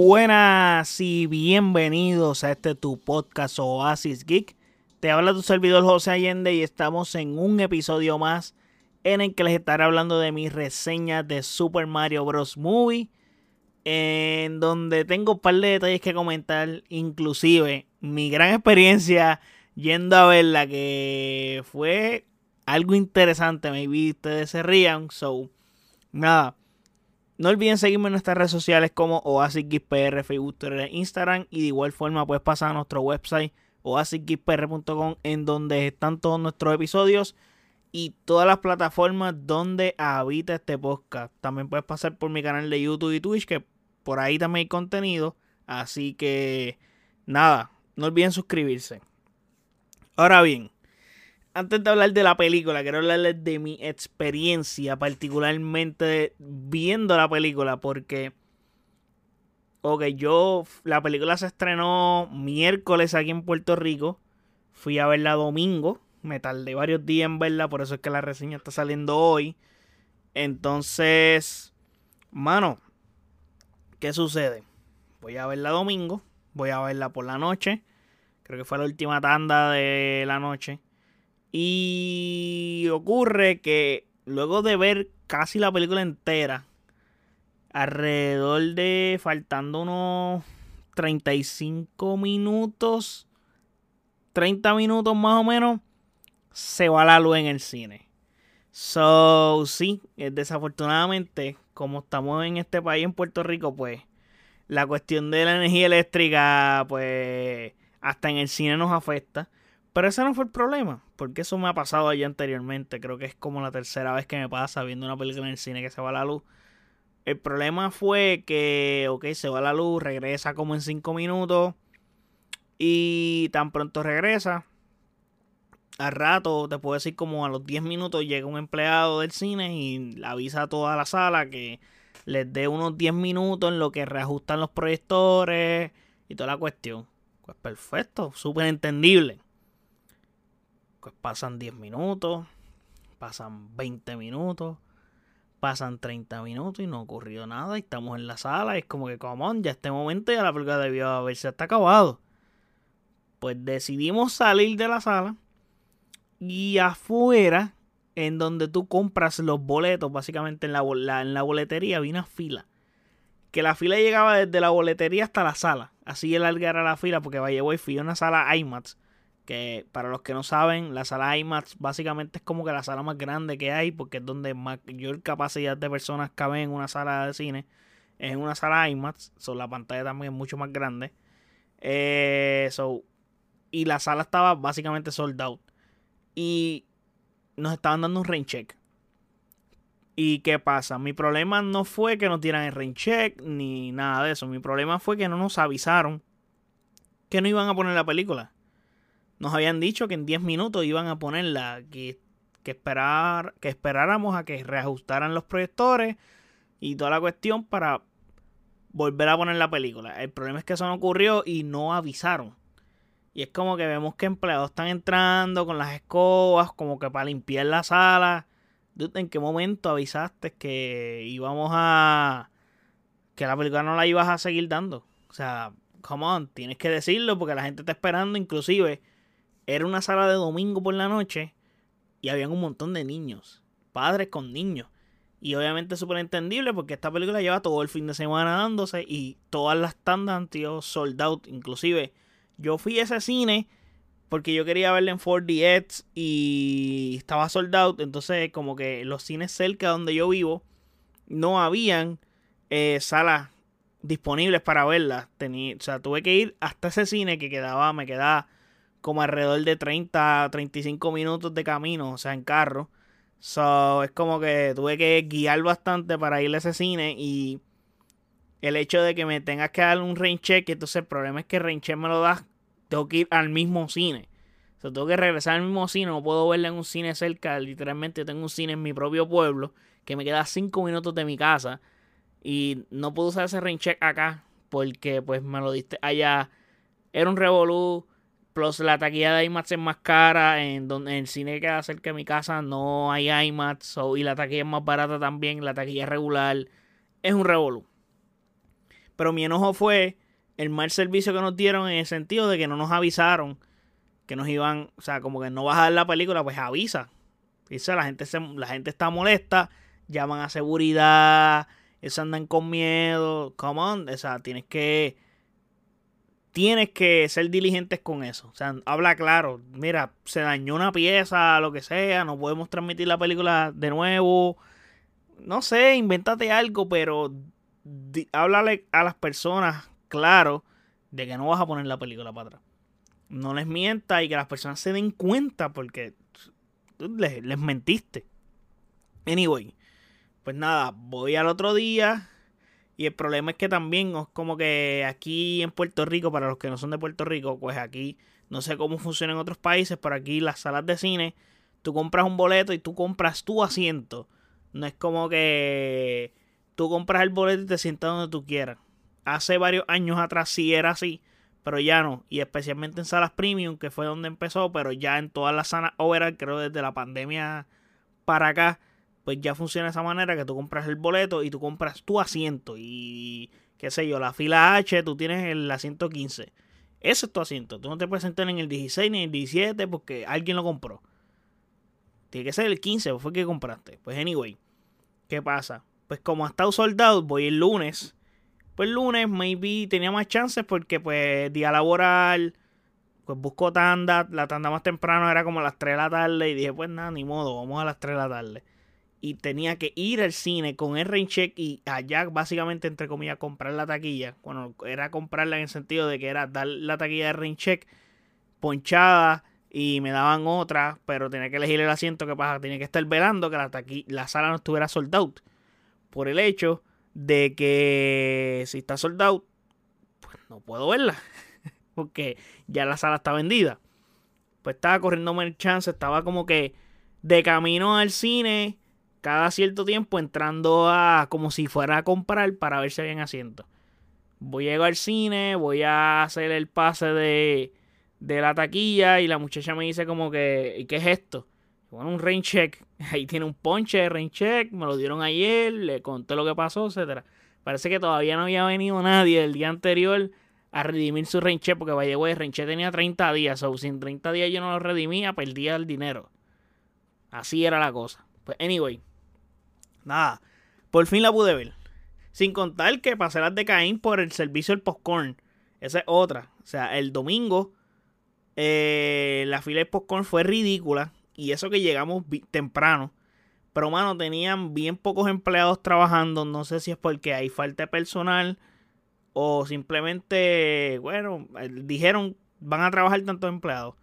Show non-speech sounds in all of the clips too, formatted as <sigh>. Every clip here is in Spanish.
Buenas y bienvenidos a este tu podcast Oasis Geek. Te habla tu servidor José Allende y estamos en un episodio más en el que les estaré hablando de mis reseñas de Super Mario Bros. Movie. En donde tengo un par de detalles que comentar, inclusive mi gran experiencia yendo a verla, que fue algo interesante. Maybe ustedes se rían. So, nada. No olviden seguirme en nuestras redes sociales como OasisGeekPR, Facebook, Twitter, Instagram. Y de igual forma puedes pasar a nuestro website oasisgeekpr.com en donde están todos nuestros episodios y todas las plataformas donde habita este podcast. También puedes pasar por mi canal de YouTube y Twitch que por ahí también hay contenido. Así que nada, no olviden suscribirse. Ahora bien, antes de hablar de la película, quiero hablarles de mi experiencia, particularmente viendo la película, porque, ok, yo, la película se estrenó miércoles aquí en Puerto Rico, fui a verla domingo, me tardé varios días en verla, por eso es que la reseña está saliendo hoy. Entonces, mano, ¿qué sucede? Voy a verla domingo, voy a verla por la noche, creo que fue la última tanda de la noche. Y ocurre que luego de ver casi la película entera, alrededor de faltando unos 35 minutos, 30 minutos más o menos, se va la luz en el cine. So, sí, desafortunadamente, como estamos en este país, en Puerto Rico, pues la cuestión de la energía eléctrica, pues hasta en el cine nos afecta. Pero ese no fue el problema, porque eso me ha pasado allá anteriormente. Creo que es como la tercera vez que me pasa viendo una película en el cine que se va la luz. El problema fue que, ok, se va la luz, regresa como en 5 minutos. Y tan pronto regresa, al rato, te puedo decir como a los 10 minutos llega un empleado del cine y avisa a toda la sala que les dé unos 10 minutos en lo que reajustan los proyectores y toda la cuestión. Pues perfecto, súper entendible. Pues pasan 10 minutos, pasan 20 minutos, pasan 30 minutos y no ocurrió nada y estamos en la sala. Y es como que, como ya este momento ya la película debió haberse hasta acabado. Pues decidimos salir de la sala y afuera, en donde tú compras los boletos, básicamente en la, en la boletería, había una fila. Que la fila llegaba desde la boletería hasta la sala. Así de larga la fila porque vaya fui a una sala IMAX que para los que no saben, la sala IMAX básicamente es como que la sala más grande que hay, porque es donde mayor capacidad de personas caben en una sala de cine. Es una sala IMAX, so, la pantalla también es mucho más grande. Eh, y la sala estaba básicamente sold out. Y nos estaban dando un rain check. ¿Y qué pasa? Mi problema no fue que nos dieran el rain check ni nada de eso. Mi problema fue que no nos avisaron que no iban a poner la película nos habían dicho que en 10 minutos iban a ponerla, que, que, esperar, que esperáramos a que reajustaran los proyectores y toda la cuestión para volver a poner la película. El problema es que eso no ocurrió y no avisaron. Y es como que vemos que empleados están entrando con las escobas, como que para limpiar la sala. ¿En qué momento avisaste que íbamos a... que la película no la ibas a seguir dando? O sea, come on, tienes que decirlo porque la gente está esperando, inclusive era una sala de domingo por la noche y habían un montón de niños, padres con niños. Y obviamente es súper entendible porque esta película lleva todo el fin de semana dándose y todas las tandas han sido sold out. Inclusive yo fui a ese cine porque yo quería verla en 4DX y estaba sold out. Entonces como que los cines cerca donde yo vivo no habían eh, salas disponibles para verla. Tenía, o sea, tuve que ir hasta ese cine que quedaba, me quedaba como alrededor de 30, 35 minutos de camino, o sea, en carro. So, es como que tuve que guiar bastante para ir a ese cine y el hecho de que me tengas que dar un rain check, entonces el problema es que el rain check me lo das, tengo que ir al mismo cine. O sea, tengo que regresar al mismo cine, no puedo verla en un cine cerca, literalmente tengo un cine en mi propio pueblo que me queda 5 minutos de mi casa y no puedo usar ese rain check acá porque pues me lo diste allá. Era un revolú La taquilla de IMAX es más cara. En, donde, el cine que cerca de mi casa no hay IMAX. y la taquilla es más barata también. La taquilla regular es un revolú. Pero mi enojo fue el mal servicio que nos dieron en el sentido de que no nos avisaron que nos iban, o sea, como que no vas a ver la película, pues avisa. Dice, la gente, se, la gente está molesta, llaman a seguridad, ellos andan con miedo. Come on, o sea, tienes que tienes que ser diligentes con eso. O sea, habla claro. Mira, se dañó una pieza, lo que sea, no podemos transmitir la película de nuevo. No sé, invéntate algo, pero háblale a las personas claro de que no vas a poner la película para atrás. No les mienta y que las personas se den cuenta porque les, les mentiste. Anyway, pues nada, voy al otro día y el problema es que también es como que aquí en Puerto Rico, para los que no son de Puerto Rico, pues aquí no sé cómo funciona en otros países, pero aquí las salas de cine, tú compras un boleto y tú compras tu asiento. No es como que tú compras el boleto y te sientas donde tú quieras. Hace varios años atrás sí era así, pero ya no. Y especialmente en salas premium, que fue donde empezó, pero ya en todas las salas overall, creo desde la pandemia para acá, pues ya funciona de esa manera que tú compras el boleto y tú compras tu asiento y qué sé yo, la fila H, tú tienes el asiento 15. Ese es tu asiento. Tú no te puedes sentar en el 16 ni en el 17 porque alguien lo compró. Tiene que ser el 15, fue que compraste. Pues anyway, ¿qué pasa? Pues como ha estado soldado, voy el lunes. Pues lunes maybe tenía más chances porque pues día laboral, pues busco tanda. La tanda más temprano era como a las 3 de la tarde y dije pues nada, ni modo, vamos a las 3 de la tarde y tenía que ir al cine con el rain check y allá básicamente entre comillas comprar la taquilla. Bueno, era comprarla en el sentido de que era dar la taquilla de rain check ponchada y me daban otra, pero tenía que elegir el asiento que pasa, tenía que estar velando que la, la sala no estuviera sold out. Por el hecho de que si está sold out, pues no puedo verla. <laughs> Porque ya la sala está vendida. Pues estaba corriéndome el chance, estaba como que de camino al cine cada cierto tiempo entrando a como si fuera a comprar para ver si hay asiento. Voy a ir al cine, voy a hacer el pase de, de la taquilla y la muchacha me dice como que, ¿qué es esto? Bueno, un rain check. <laughs> Ahí tiene un ponche de rain check, me lo dieron ayer, le conté lo que pasó, etcétera. Parece que todavía no había venido nadie el día anterior a redimir su rain check porque vaya el rain check tenía 30 días, o sin 30 días yo no lo redimía, perdía el dinero. Así era la cosa. Pues anyway, Nada. Por fin la pude ver. Sin contar que pasé las de Caín por el servicio del popcorn. Esa es otra. O sea, el domingo eh, la fila de popcorn fue ridícula. Y eso que llegamos temprano. Pero, mano, tenían bien pocos empleados trabajando. No sé si es porque hay falta de personal. O simplemente, bueno, dijeron van a trabajar tantos empleados.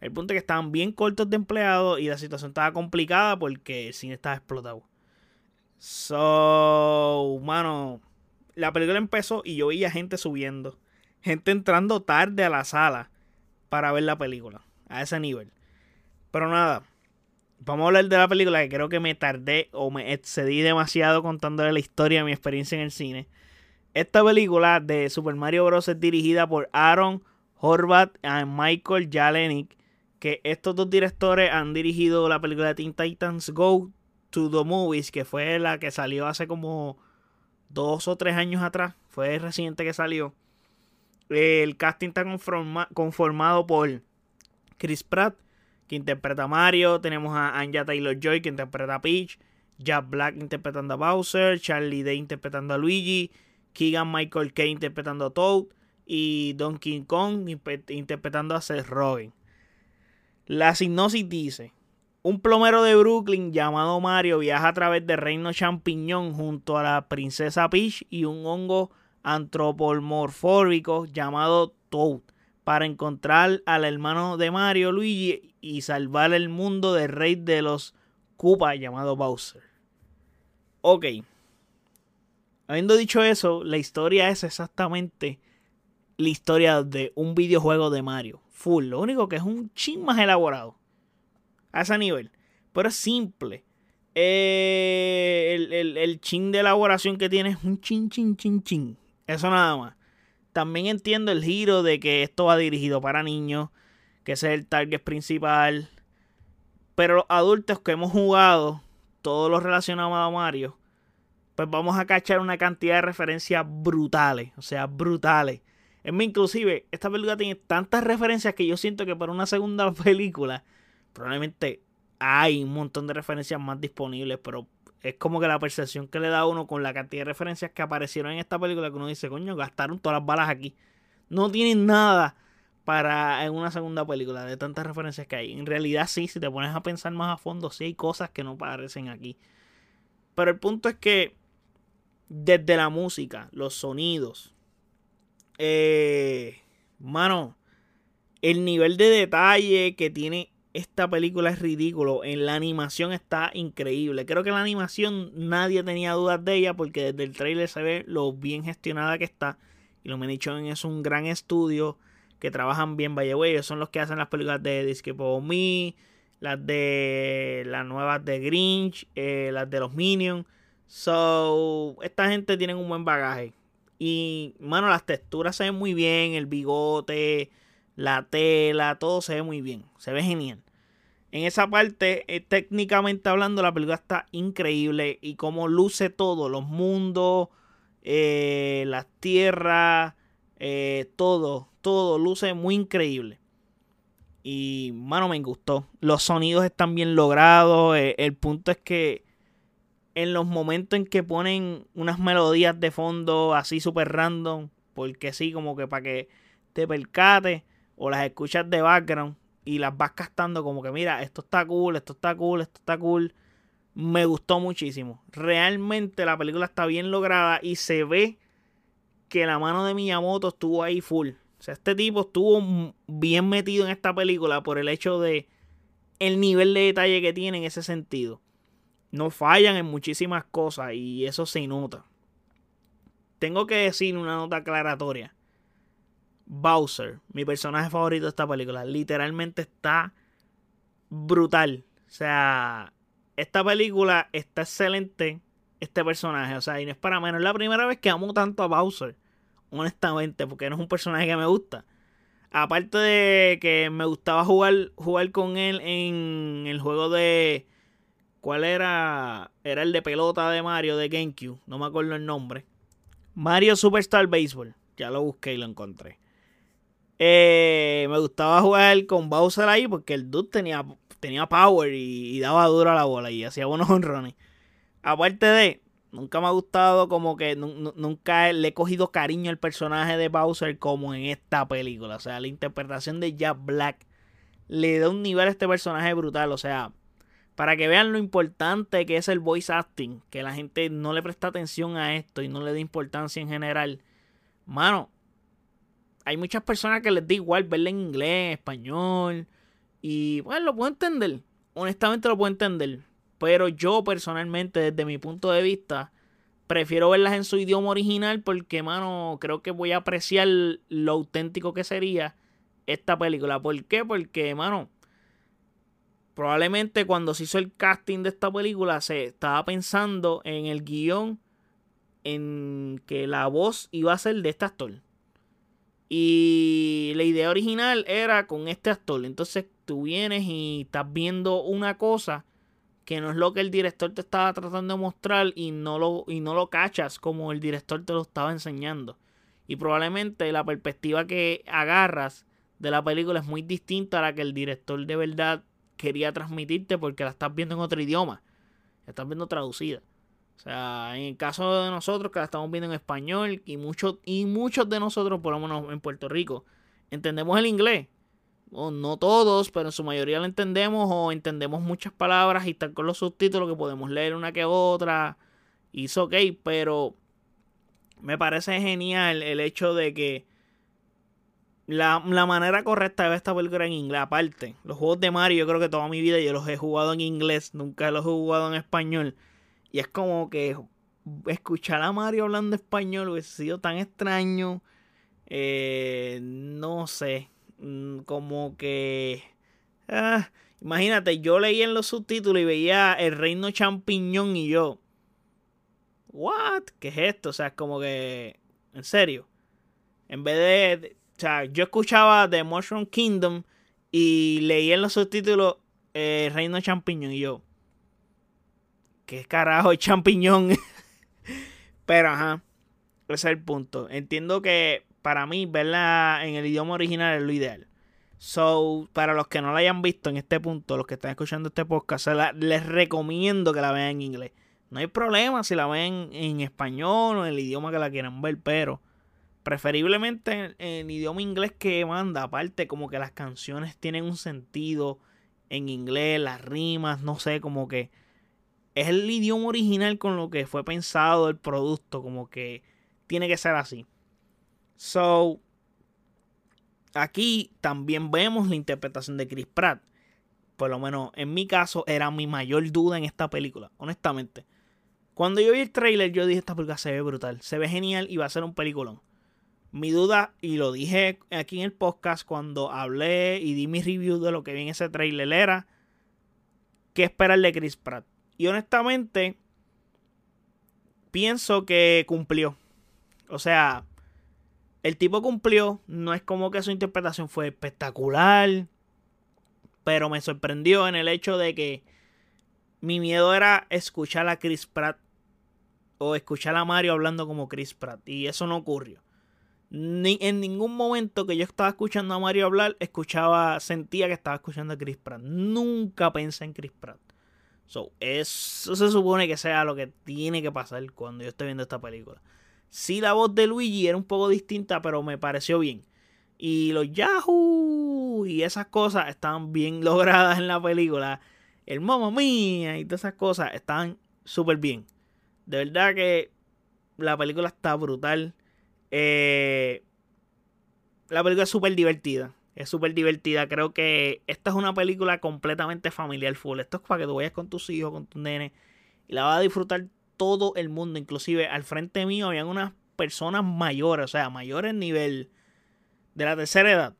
El punto es que estaban bien cortos de empleados y la situación estaba complicada porque el cine estaba explotado. So, mano, la película empezó y yo veía gente subiendo. Gente entrando tarde a la sala para ver la película. A ese nivel. Pero nada, vamos a hablar de la película que creo que me tardé o me excedí demasiado contándole la historia de mi experiencia en el cine. Esta película de Super Mario Bros. es dirigida por Aaron Horvath y Michael Jalenick. Que estos dos directores han dirigido la película de Teen Titans Go, to the Movies, que fue la que salió hace como dos o tres años atrás. Fue reciente que salió. El casting está conformado por Chris Pratt, que interpreta a Mario. Tenemos a Anya Taylor Joy, que interpreta a Peach. Jack Black interpretando a Bowser. Charlie Day interpretando a Luigi. Keegan Michael Kay interpretando a Toad. Y Donkey Kong interpretando a Seth Rogen. La sinopsis dice: un plomero de Brooklyn llamado Mario viaja a través del reino champiñón junto a la princesa Peach y un hongo antropomorfóbico llamado Toad para encontrar al hermano de Mario, Luigi, y salvar el mundo del rey de los Koopa llamado Bowser. Ok. Habiendo dicho eso, la historia es exactamente la historia de un videojuego de Mario. Full. Lo único que es un chin más elaborado a ese nivel. Pero es simple. Eh, el, el, chin de elaboración que tiene es un chin, chin, chin, chin. Eso nada más. También entiendo el giro de que esto va dirigido para niños, que ese es el target principal. Pero los adultos que hemos jugado, todos los relacionados a Mario, pues vamos a cachar una cantidad de referencias brutales. O sea, brutales. Es más, inclusive, esta película tiene tantas referencias que yo siento que para una segunda <laughs> película probablemente hay un montón de referencias más disponibles, pero es como que la percepción que le da a uno con la cantidad de referencias que aparecieron en esta película que uno dice, coño, gastaron todas las balas aquí. No tienen nada para en una segunda película de tantas referencias que hay. En realidad sí, si te pones a pensar más a fondo, sí hay cosas que no aparecen aquí. Pero el punto es que desde la música, los sonidos, eh, mano, el nivel de detalle que tiene esta película es ridículo. En la animación está increíble. Creo que la animación nadie tenía dudas de ella porque desde el trailer se ve lo bien gestionada que está. Y lo Illumination es un gran estudio que trabajan bien, vaya Ellos son los que hacen las películas de Despicable Me, las de las nuevas de Grinch, eh, las de los Minions. So, esta gente tiene un buen bagaje. Y, mano, las texturas se ven muy bien, el bigote, la tela, todo se ve muy bien, se ve genial. En esa parte, eh, técnicamente hablando, la película está increíble y cómo luce todo, los mundos, eh, las tierras, eh, todo, todo luce muy increíble. Y, mano, me gustó. Los sonidos están bien logrados. el punto es que en los momentos en que ponen unas melodías de fondo así súper random, porque sí, como que para que te percate o las escuchas de background y las vas castando como que mira, esto está cool, esto está cool, esto está cool. Me gustó muchísimo. Realmente la película está bien lograda y se ve que la mano de Miyamoto estuvo ahí full. O sea, este tipo estuvo bien metido en esta película por el hecho de el nivel de detalle que tiene en ese sentido. No fallan en muchísimas cosas y eso se nota. Tengo que decir una nota aclaratoria. Bowser, mi personaje favorito de esta película. Literalmente está brutal. O sea, esta película está excelente. Este personaje, o sea, y no es para menos. Es la primera vez que amo tanto a Bowser. Honestamente, porque no es un personaje que me gusta. Aparte de que me gustaba jugar, jugar con él en el juego de. ¿Cuál era? Era el de pelota de Mario de GameCube. No me acuerdo el nombre. Mario Superstar Baseball. Ya lo busqué y lo encontré. Eh, me gustaba jugar con Bowser ahí porque el dude tenía, tenía power y, daba duro a la bola y hacía buenos honrones. Aparte de, nunca me ha gustado como que nunca le he cogido cariño al personaje de Bowser como en esta película. O sea, la interpretación de Jack Black le da un nivel a este personaje brutal. O sea, para que vean lo importante que es el voice acting, que la gente no le presta atención a esto y no le da importancia en general. Mano, hay muchas personas que les da igual verla en inglés, español. Y bueno, lo puedo entender. Honestamente lo puedo entender. Pero yo personalmente, desde mi punto de vista, prefiero verlas en su idioma original porque, mano, creo que voy a apreciar lo auténtico que sería esta película. ¿Por qué? Porque, mano, probablemente cuando se hizo el casting de esta película se estaba pensando en el guion en que la voz iba a ser de este actor. Y la idea original era con este actor. Entonces tú vienes y estás viendo una cosa que no es lo que el director te estaba tratando de mostrar y no lo, y no lo cachas como el director te lo estaba enseñando. Y probablemente la perspectiva que agarras de la película es muy distinta a la que el director de verdad quería transmitirte porque la estás viendo en otro idioma. La estás viendo traducida. O sea, en el caso de nosotros que la estamos viendo en español y muchos, y muchos de nosotros, por lo menos en Puerto Rico, entendemos el inglés. no todos, pero en su mayoría lo entendemos o entendemos muchas palabras y están con los subtítulos que podemos leer una que otra. Y es ok, pero me parece genial el hecho de que la, la, manera correcta de ver esta película en inglés, aparte, los juegos de Mario, yo creo que toda mi vida yo los he jugado en inglés, nunca los he jugado en español. Y es como que escuchar a Mario hablando español hubiese sido tan extraño. Eh, no sé. Mm, como que. Ah, imagínate, yo leía en los subtítulos y veía el reino champiñón y yo. ¿What? ¿Qué es esto? O sea, es como que. En serio. En vez de. O sea, yo escuchaba The Mushroom Kingdom y leía en los subtítulos el reino champiñón y yo. ¿Qué carajo es champiñón? <laughs> Pero, ajá, ese es el punto. Entiendo que para mí verla en el idioma original es lo ideal. So, para los que no la hayan visto en este punto, los que están escuchando este podcast, les recomiendo que la vean en inglés. No hay problema si la ven en español o en el idioma que la quieran ver, pero preferiblemente en, idioma inglés que manda. Aparte, como que las canciones tienen un sentido en inglés, las rimas, no sé, como que es el idioma original con lo que fue pensado el producto, como que tiene que ser así. So, aquí también vemos la interpretación de Chris Pratt. Por lo menos en mi caso era mi mayor duda en esta película, honestamente. Cuando yo vi el trailer yo dije esta película se ve brutal, se ve genial y va a ser un peliculón. Mi duda, y lo dije aquí en el podcast cuando hablé y di mi review de lo que vi en ese trailer, era qué esperar de Chris Pratt. Y honestamente, pienso que cumplió. O sea, el tipo cumplió, no es como que su interpretación fue espectacular, pero me sorprendió en el hecho de que mi miedo era escuchar a Chris Pratt o escuchar a Mario hablando como Chris Pratt y eso no ocurrió. Ni en ningún momento que yo estaba escuchando a Mario hablar, escuchaba, sentía que estaba escuchando a Chris Pratt. Nunca pensé en Chris Pratt. So, eso se supone que sea lo que tiene que pasar cuando yo esté viendo esta película. Sí, la voz de Luigi era un poco distinta, pero me pareció bien. Y los Yahoo y esas cosas estaban bien <laughs> logradas en la película. El mamá mía y todas esas cosas estaban súper bien. De verdad que la película está brutal. Eh, la película es súper divertida. Es súper divertida. Creo que esta es una película completamente familiar full. Esto es para que tú vayas con tus hijos, con tus nenes. Y la vas a disfrutar todo el mundo, inclusive al frente mío habían unas personas mayores, o sea, mayores nivel de la tercera edad.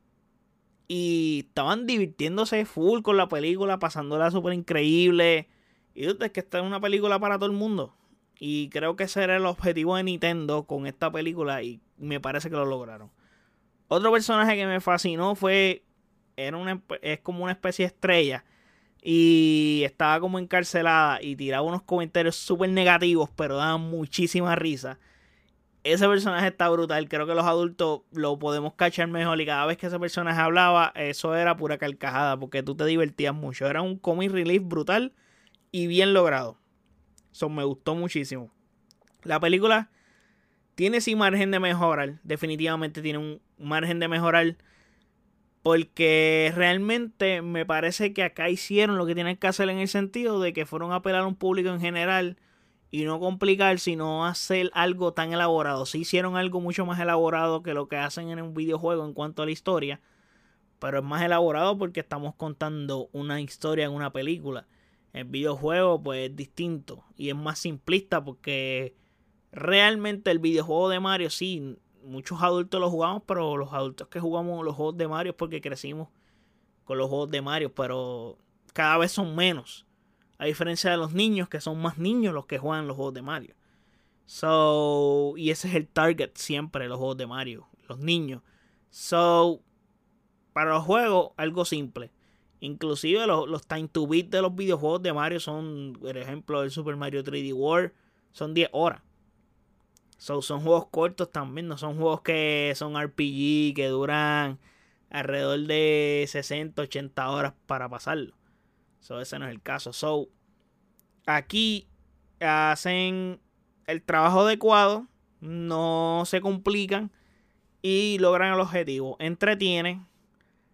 Y estaban divirtiéndose full con la película, pasándola súper increíble. Y es que esta es una película para todo el mundo. Y creo que ese era el objetivo de Nintendo con esta película y me parece que lo lograron. Otro personaje que me fascinó fue, era una, es como una especie de estrella y estaba como encarcelada y tiraba unos comentarios súper negativos, pero daban muchísima risa. Ese personaje está brutal, creo que los adultos lo podemos cachar mejor y cada vez que ese personaje hablaba, eso era pura carcajada, porque tú te divertías mucho. Era un comic relief brutal y bien logrado. Eso me gustó muchísimo. La película tiene sí margen de mejorar, definitivamente tiene un margen de mejorar porque realmente me parece que acá hicieron lo que tienen que hacer en el sentido de que fueron a apelar a un público en general y no complicar, sino hacer algo tan elaborado. Sí hicieron algo mucho más elaborado que lo que hacen en un videojuego en cuanto a la historia, pero es más elaborado porque estamos contando una historia en una película. El videojuego pues es distinto y es más simplista porque realmente el videojuego de Mario sí muchos adultos lo jugamos, pero los adultos que jugamos los juegos de Mario es porque crecimos con los juegos de Mario, pero cada vez son menos. A diferencia de los niños, que son más niños los que juegan los juegos de Mario. So, y ese es el target siempre los juegos de Mario, los niños. So, para los juegos, algo simple. Inclusive los, los time to beat de los videojuegos de Mario son, por ejemplo, el Super Mario 3D World, son 10 horas son juegos cortos también, no son juegos que son RPG, que duran alrededor de 60, 80 horas para pasarlo. So, ese no es el caso. So, aquí hacen el trabajo adecuado, no se complican y logran el objetivo. Entretienen,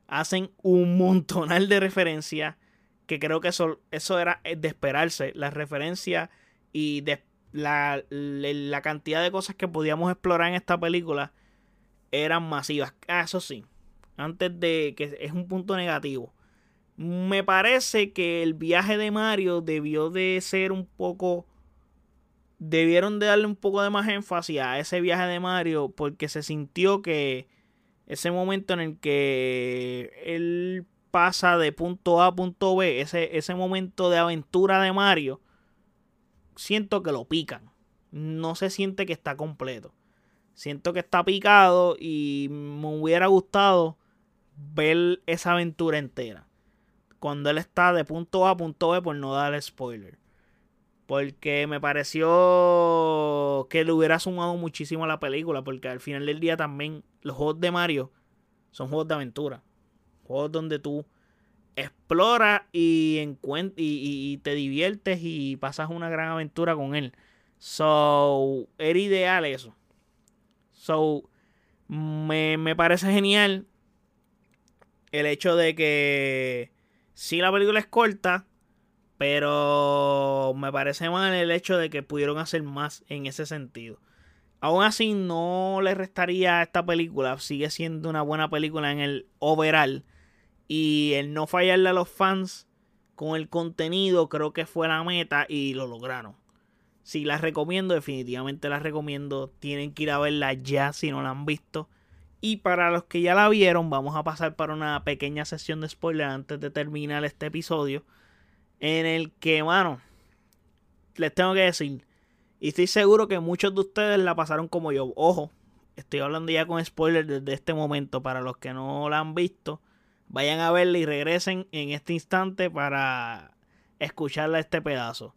hacen un montonal de referencias que creo que eso, eso era de esperarse. Las referencias y de, la, la, cantidad de cosas que podíamos explorar en esta película eran masivas. Ah, eso sí, antes de que es un punto negativo. Me parece que el viaje de Mario debió de ser un poco... Debieron de darle un poco de más énfasis a ese viaje de Mario porque se sintió que ese momento en el que él pasa de punto A a punto B, ese, ese momento de aventura de Mario, siento que lo pican. No se siente que está completo. Siento que está picado y me hubiera gustado ver esa aventura entera. Cuando él está de punto A a punto B por no dar spoiler. Porque me pareció que le hubiera sumado muchísimo a la película. Porque al final del día también los juegos de Mario son juegos de aventura. Juegos donde tú exploras y, y, y te diviertes y pasas una gran aventura con él. So, era ideal eso. So, me, me parece genial el hecho de que si la película es corta, pero me parece mal el hecho de que pudieron hacer más en ese sentido. Aún así, no le restaría a esta película. Sigue siendo una buena película en el overall. Y el no fallarle a los fans con el contenido creo que fue la meta y lo lograron. Si la recomiendo, definitivamente la recomiendo. Tienen que ir a verla ya si no la han visto. Y para los que ya la vieron, vamos a pasar para una pequeña sesión de spoiler antes de terminar este episodio. En el que, mano, les tengo que decir. Y estoy seguro que muchos de ustedes la pasaron como yo. Ojo, estoy hablando ya con spoiler desde este momento. Para los que no la han visto, vayan a verla y regresen en este instante para escucharla este pedazo.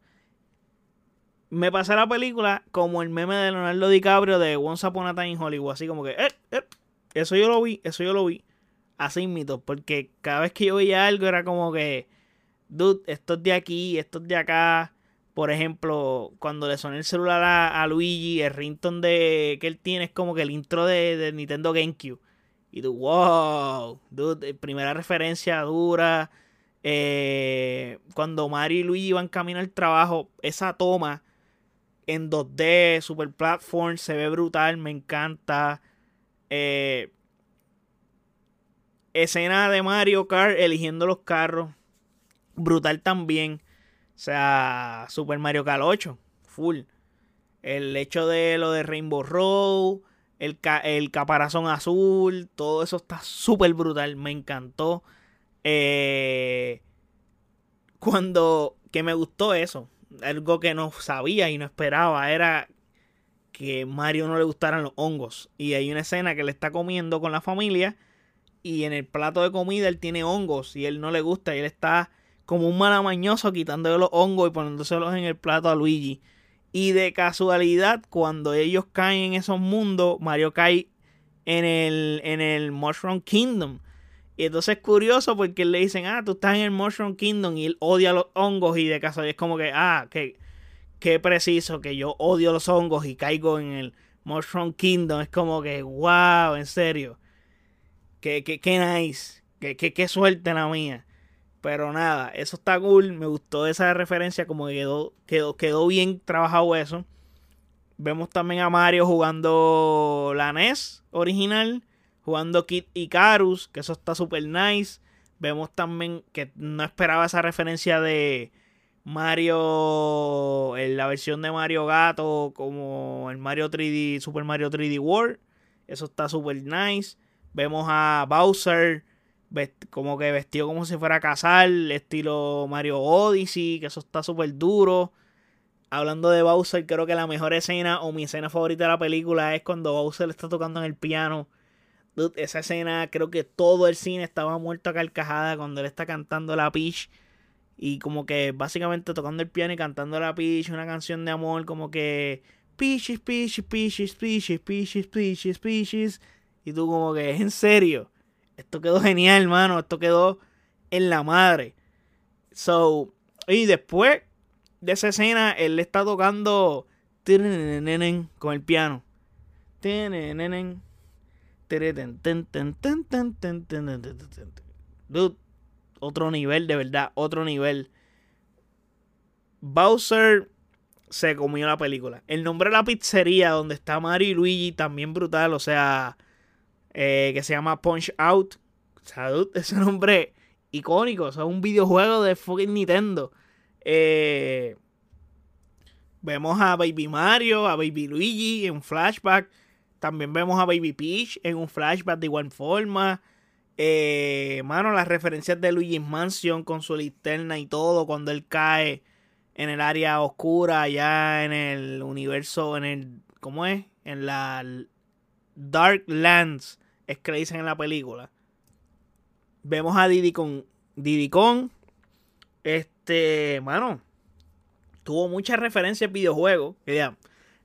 Me pasé la película como el meme de Leonardo DiCaprio de Once Upon a Time in Hollywood. Así como que, eh, eh, eso yo lo vi, eso yo lo vi. Así mito, porque cada vez que yo veía algo era como que, dude, esto es de aquí, esto es de acá. Por ejemplo, cuando le soné el celular a, Luigi, el rington de que él tiene es como que el intro de, Nintendo GameCube. Y tú, wow, dude, primera referencia dura. Eh, cuando Mario y Luigi van camino al trabajo, esa toma en 2D, Super Platform, se ve brutal, me encanta. Eh, escena de Mario Kart eligiendo los carros. Brutal también. O sea, Super Mario Kart 8. Full. El hecho de lo de Rainbow Road. El, el caparazón azul. Todo eso está súper brutal. Me encantó. Eh, cuando. Que me gustó eso. Algo que no sabía y no esperaba. Era que Mario no le gustaran los hongos. Y hay una escena que le está comiendo con la familia y en el plato de comida él tiene hongos y él no le gusta y él está como un malamañoso quitándole los hongos y poniéndoselos en el plato a Luigi. Y de casualidad, cuando ellos caen en esos mundos, Mario cae en el, en el Mushroom Kingdom. Y entonces es curioso porque le dicen, ah, tú estás en el Mushroom Kingdom y él odia los hongos y de casualidad es como que, ah, que qué preciso que yo odio los hongos y caigo en el Mushroom Kingdom. Es como que, wow, en serio. Qué, qué, qué nice. Qué suerte la mía. Pero nada, eso está cool. Me gustó esa referencia, como que quedó, quedó, quedó bien trabajado eso. Vemos también a Mario jugando la NES original, jugando Kid Icarus, que eso está super nice. Vemos también que no esperaba esa referencia de, Mario, en la versión de Mario Gato, como el Mario 3D, Super Mario 3D World. Eso está super nice. Vemos a Bowser como que vestido como si fuera a cazar, estilo Mario Odyssey, que eso está súper duro. Hablando de Bowser, creo que la mejor escena o mi escena favorita de la película es cuando Bowser está tocando en el piano. esa escena, creo que todo el cine estaba muerto a carcajada cuando él está cantando la Peach y como que básicamente tocando el piano y cantando la Peach, una canción de amor como que Peaches, Peaches, Peaches, Peaches, Peaches, Peaches, Peaches. Y tú como que, en serio, esto quedó genial, hermano, esto quedó en la madre. So, y después de esa escena, él le está tocando con el piano. Dude, otro nivel, de verdad, otro nivel. Bowser se comió la película. El nombre de la pizzería donde está Mario y Luigi también brutal, o sea, eh, que se llama Punch Out. Salud, <laughs> ese nombre icónico, o sea, un videojuego de fucking Nintendo. Eh, vemos a Baby Mario, a Baby Luigi en un flashback. También vemos a Baby Peach en un flashback de igual forma. Eh, mano, las referencias de Luigi's Mansion con su linterna y todo, cuando él cae en el área oscura, allá en el universo, en el. ¿Cómo es? En la Dark Lands, es que le dicen en la película. Vemos a Diddy con. Diddy con. Este. Mano. tuvo muchas referencias videojuegos.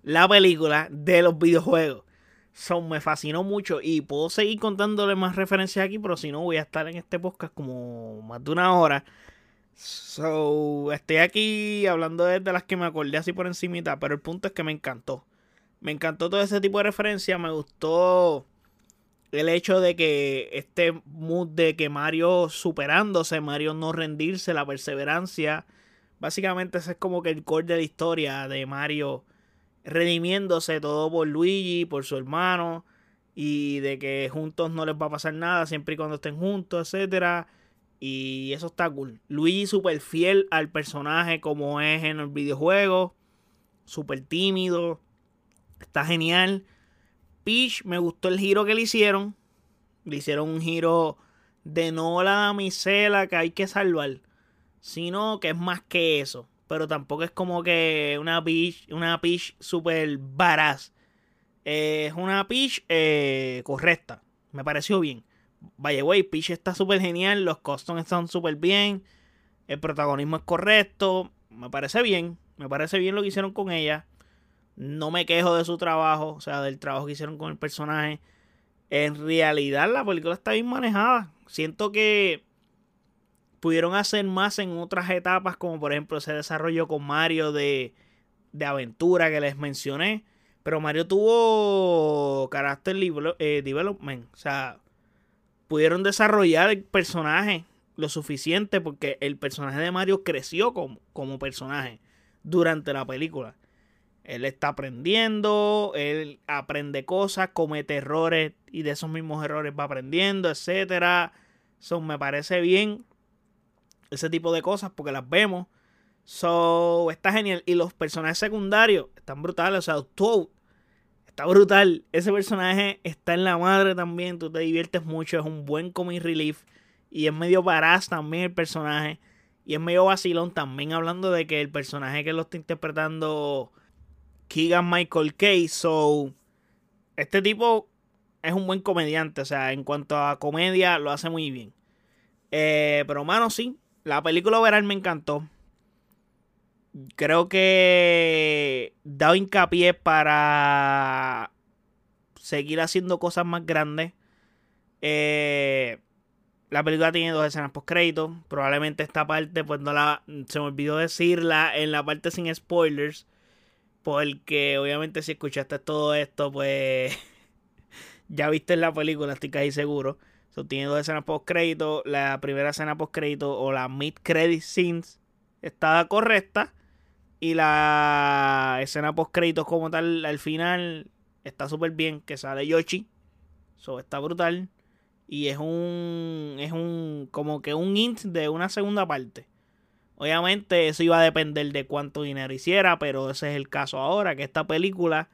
la película de los videojuegos. Son, me fascinó mucho y puedo seguir contándole más referencias aquí, pero si no voy a estar en este podcast como más de una hora. So, estoy aquí hablando de, las que me acordé así por encimita, pero el punto es que me encantó. Me encantó todo ese tipo de referencia, me gustó el hecho de que este mood de que Mario superándose, Mario no rendirse, la perseverancia, básicamente ese es como que el core de la historia de Mario redimiéndose todo por Luigi, por su hermano y de que juntos no les va a pasar nada siempre y cuando estén juntos, etcétera. Y eso está cool. Luigi súper fiel al personaje como es en el videojuego. Súper tímido. Está genial. Peach me gustó el giro que le hicieron. Le hicieron un giro de no la damisela que hay que salvar. Sino que es más que eso. Pero tampoco es como que una Peach, una Peach súper baraz. es una Peach eh, correcta. Me pareció bien. Vaya, güey, Peach está súper genial, los costumes están súper bien, el protagonismo es correcto, me parece bien, me parece bien lo que hicieron con ella. No me quejo de su trabajo, o sea, del trabajo que hicieron con el personaje. En realidad la película está bien manejada. Siento que pudieron hacer más en otras etapas, como por ejemplo ese desarrollo con Mario de, de aventura que les mencioné. Pero Mario tuvo carácter eh, development. O sea, pudieron desarrollar el personaje lo suficiente porque el personaje de Mario creció como, como personaje durante la película. Él está aprendiendo, él aprende cosas, comete errores y de esos mismos errores va aprendiendo, etcétera. Me parece bien ese tipo de cosas porque las vemos. So, está genial. Y los personajes secundarios están brutales. O sea, Toad está brutal. Ese personaje está en la madre también. Tú te diviertes mucho. Es un buen comic relief. Y es medio baraz también el personaje. Y es medio vacilón también hablando de que el personaje que lo está interpretando Keegan Michael Kay. So, este tipo es un buen comediante. O sea, en cuanto a comedia, lo hace muy bien. Eh, pero, mano, sí. La película overall me encantó creo que da hincapié para seguir haciendo cosas más grandes. Eh, la película tiene dos escenas post crédito. Probablemente esta parte, pues no la. Se me olvidó decirla en la parte sin spoilers. Porque obviamente si escuchaste todo esto, pues. <laughs> ya viste la película, estoy casi seguro. tiene dos escenas post crédito. La primera escena post crédito o la mid credit scenes está correcta. Y la escena post créditos como tal al final está súper bien. Que sale Yoshi. Eso está brutal. Y es un. Es un. como que un int de una segunda parte. Obviamente eso iba a depender de cuánto dinero hiciera. Pero ese es el caso ahora. Que esta película.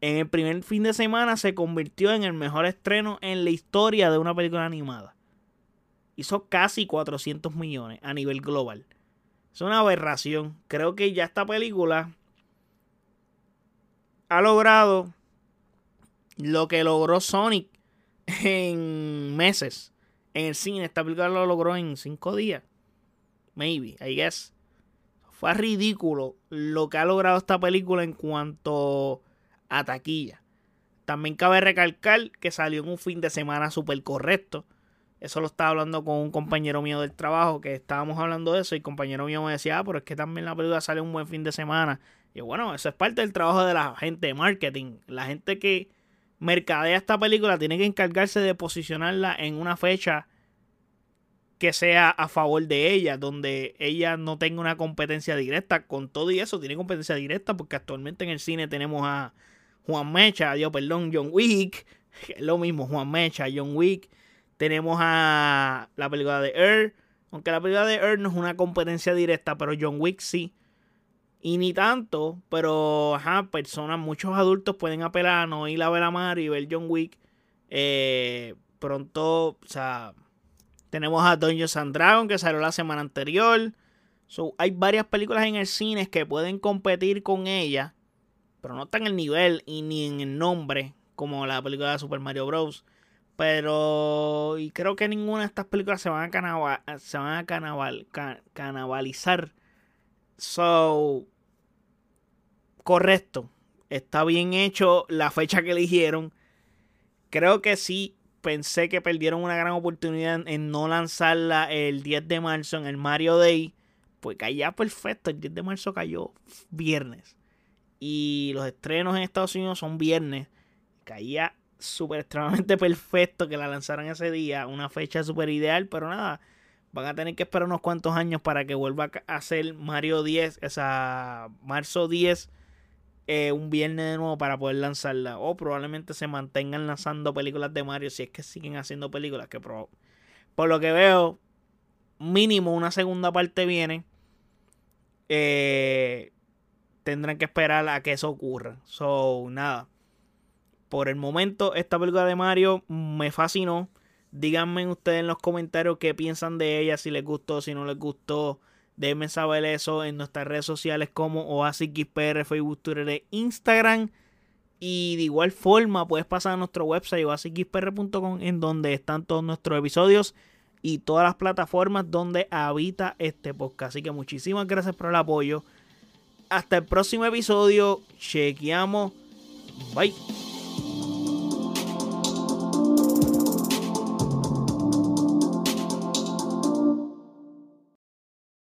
En el primer fin de semana se convirtió en el mejor estreno en la historia de una película animada. Hizo casi 400 millones a nivel global. Es una aberración. Creo que ya esta película ha logrado lo que logró Sonic en meses. En el cine, esta película lo logró en cinco días. Maybe, I guess. Fue ridículo lo que ha logrado esta película en cuanto a taquilla. También cabe recalcar que salió en un fin de semana súper correcto. Eso lo estaba hablando con un compañero mío del trabajo, que estábamos hablando de eso, y el compañero mío me decía, ah, pero es que también la película sale un buen fin de semana. Y bueno, eso es parte del trabajo de la gente de marketing. La gente que mercadea esta película tiene que encargarse de posicionarla en una fecha que sea a favor de ella, donde ella no tenga una competencia directa. Con todo y eso, tiene competencia directa, porque actualmente en el cine tenemos a Juan Mecha, Dios perdón, John Wick, <laughs> lo mismo, Juan Mecha, John Wick. Tenemos a la película de Earth. Aunque la película de Earth no es una competencia directa, pero John Wick sí. Y ni tanto, pero ajá, personas, muchos adultos pueden apelar a no ir a ver a Mario y ver John Wick. Eh, pronto, o sea, tenemos a Dungeons and Dragons que salió la semana anterior. hay varias películas en el cine que pueden competir con ella, pero no están en el nivel y ni en el nombre como la película de Super Mario Bros. Pero y creo que ninguna de estas películas se van a, se van a canabalizar So, correcto. Está bien hecho la fecha que eligieron. Creo que sí, pensé que perdieron una gran oportunidad en no lanzarla el 10 de marzo en el Mario Day. Pues caía perfecto. El 10 de marzo cayó viernes. Y los estrenos en Estados Unidos son viernes. Caía súper extremadamente <laughs> perfecto que la lanzaran ese día. Una fecha súper ideal, pero nada. Van a tener que esperar unos cuantos años para que vuelva a ser Mario 10, o sea, marzo 10, eh, un viernes de nuevo para poder lanzarla. O probablemente se mantengan lanzando películas de Mario si es que siguen haciendo películas. Que por lo que veo, mínimo una segunda parte viene. Eh, tendrán que esperar a que eso ocurra. So, nada. Por el momento, esta película de Mario me fascinó. Díganme ustedes en los comentarios qué piensan de ella, si les gustó, si no les gustó. Déjenme saber eso en nuestras redes sociales como OasisXPR, Facebook, Twitter e Instagram. Y de igual forma puedes pasar a nuestro website oasisxpr.com en donde están todos nuestros episodios y todas las plataformas donde habita este podcast. Así que muchísimas gracias por el apoyo. Hasta el próximo episodio. Chequeamos. Bye.